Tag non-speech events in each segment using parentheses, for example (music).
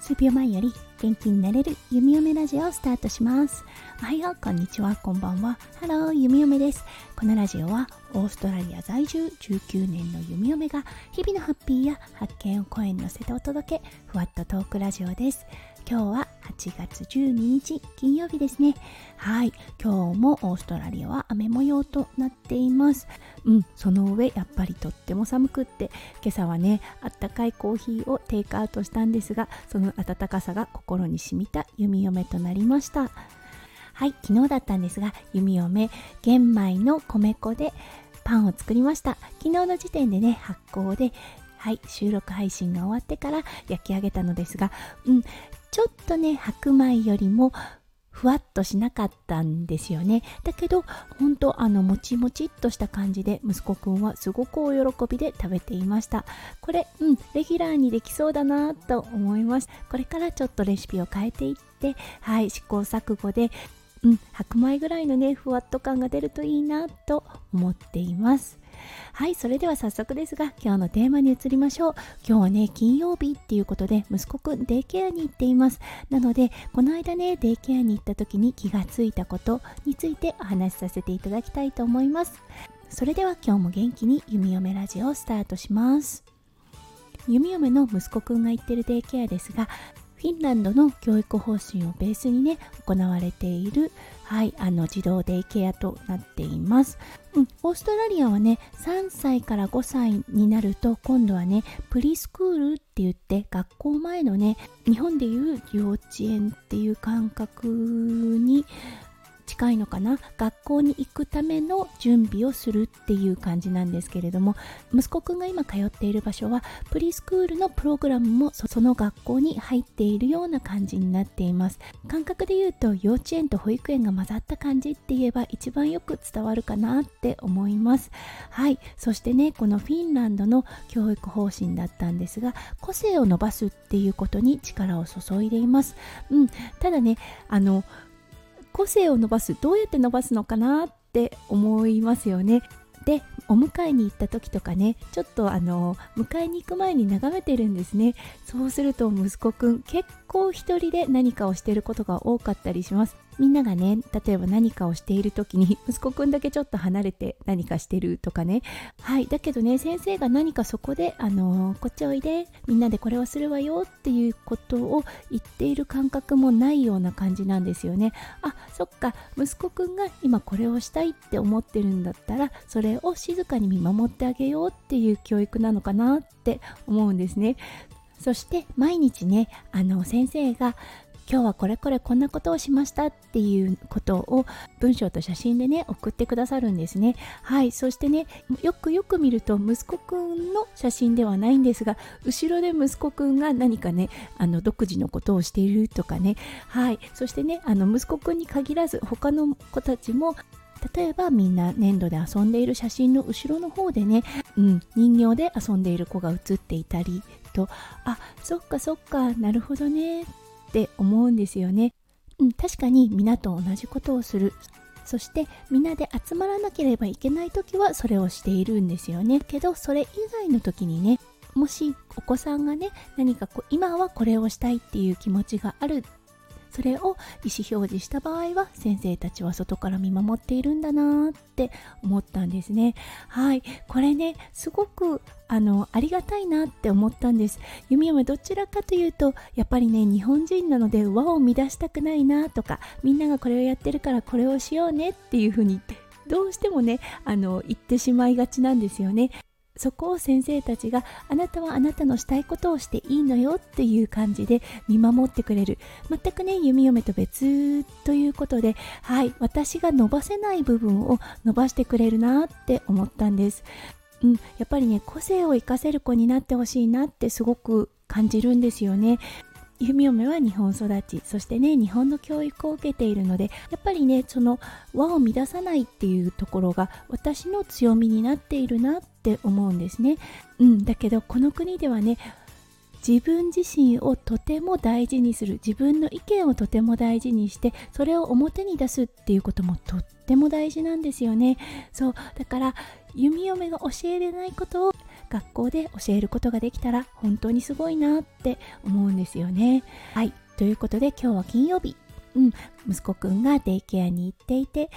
数秒前より元気になれる弓嫁ラジオをスタートします。おはようこんにちは。こんばんは。ハロー弓嫁です。このラジオはオーストラリア在住19年の弓嫁が日々のハッピーや発見を声に乗せてお届け。ふわっとトークラジオです。今日は8月12日金曜日ですね。はい。今日もオーストラリアは雨模様となっています。うん。その上やっぱりとっても寒くって今朝はねあったかいコーヒーをテイクアウトしたんですがその暖かさが心に染みた弓嫁となりました。はい。昨日だったんですが弓嫁玄米の米粉でパンを作りました。昨日の時点でね発酵ではい。収録配信が終わってから焼き上げたのですがうん。ちょっとね白米よりもふわっとしなかったんですよね。だけどほんとあのもちもちっとした感じで息子くんはすごくお喜びで食べていました。これうんレギュラーにできそうだなと思います。これからちょっとレシピを変えていってはい試行錯誤でうん白米ぐらいのねふわっと感が出るといいなと思っています。はいそれでは早速ですが今日のテーマに移りましょう。今日はね金曜日っていうことで息子くんデイケアに行っています。なのでこの間ねデイケアに行った時に気がついたことについてお話しさせていただきたいと思います。それでは今日も元気に弓嫁ラジオをスタートします。弓嫁の息子くんが行ってるデイケアですがフィンランドの教育方針をベースにね行われているはいあの児童デイケアとなっています、うん、オーストラリアはね3歳から5歳になると今度はねプリスクールって言って学校前のね日本でいう幼稚園っていう感覚に近いのかな？学校に行くための準備をするっていう感じなんですけれども息子くんが今通っている場所はプリスクールのプログラムもその学校に入っているような感じになっています。感覚で言うと幼稚園と保育園が混ざった感じって言えば一番よく伝わるかなって思います。はい。そしてねこのフィンランドの教育方針だったんですが個性を伸ばすっていうことに力を注いでいます。うん。ただねあの個性を伸ばすどうやって伸ばすのかなって思いますよね。でお迎えに行った時とかねちょっとあの迎えに行く前に眺めてるんですねそうすると息子くん結構一人で何かをしてることが多かったりします。みんながね例えば何かをしている時に (laughs) 息子くんだけちょっと離れて何かしてるとかね。はいだけどね先生が何かそこであのー、こっちおいでみんなでこれをするわよっていうことを言っている感覚もないような感じなんですよね。あそっか息子くんが今これをしたいって思ってるんだったらそれを静かに見守ってあげようっていう教育なのかなって思うんですね。そして毎日ねあの先生が今日はこれこれこんなことをしましたっていうことを文章と写真でね送ってくださるんですね。はいそしてねよくよく見ると息子くんの写真ではないんですが後ろで息子くんが何かねあの独自のことをしているとかね。はいそしてねあの息子くんに限らず他の子たちも例えばみんな粘土で遊んでいる写真の後ろの方でね、うん、人形で遊んでいる子が写っていたりとあそっかそっかなるほどねって思うんですよね。うん、確かに皆と同じことをするそして皆で集まらなければいけない時はそれをしているんですよねけどそれ以外の時にねもしお子さんがね何かこう今はこれをしたいっていう気持ちがあるそれを意思表示した場合は先生たちは外から見守っているんだなって思ったんですね。はい。これねすごくあのありがたいなって思ったんです。弓嫁どちらかというとやっぱりね日本人なので和を乱したくないなとかみんながこれをやってるからこれをしようねっていう風にどうしてもねあの言ってしまいがちなんですよね。そこを先生たちがあなたはあなたのしたいことをしていいのよっていう感じで見守ってくれる。全くね弓嫁と別ということではい私が伸ばせない部分を伸ばしてくれるなって思ったんです。うん、やっぱりね個性を生かせる子になってほしいなってすごく感じるんですよね。弓嫁は日本育ちそしてね日本の教育を受けているのでやっぱりねその和を乱さないっていうところが私の強みになっているなって思うんですね、うん、だけどこの国ではね自分自身をとても大事にする自分の意見をとても大事にしてそれを表に出すっていうこともとっても大事なんですよね。そうだから弓嫁が教えれないことを学校で教えることができたら本当にすごいなって思うんですよね。はい。ということで今日は金曜日。うん。息子くんがデイケアに行っていて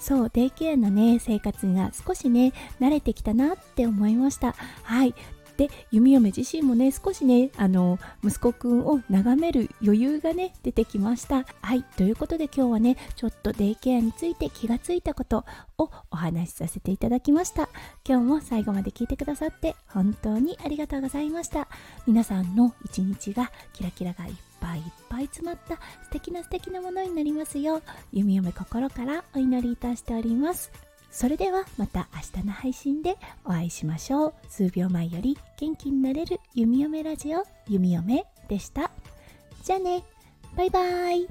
そうデイケアのね生活が少しね慣れてきたなって思いました。はい。で弓嫁自身もね少しねあの息子くんを眺める余裕がね出てきました。はいということで今日はねちょっとデイケアについて気がついたことをお話しさせていただきました。今日も最後まで聞いてくださって本当にありがとうございました。皆さんの一日がキラキラがいっぱいいっぱい詰まった素敵な素敵なものになりますよう弓嫁心からお祈りいたしております。それではまた明日の配信でお会いしましょう。数秒前より元気になれる弓嫁ラジオ弓嫁でした。じゃあね。バイバーイ。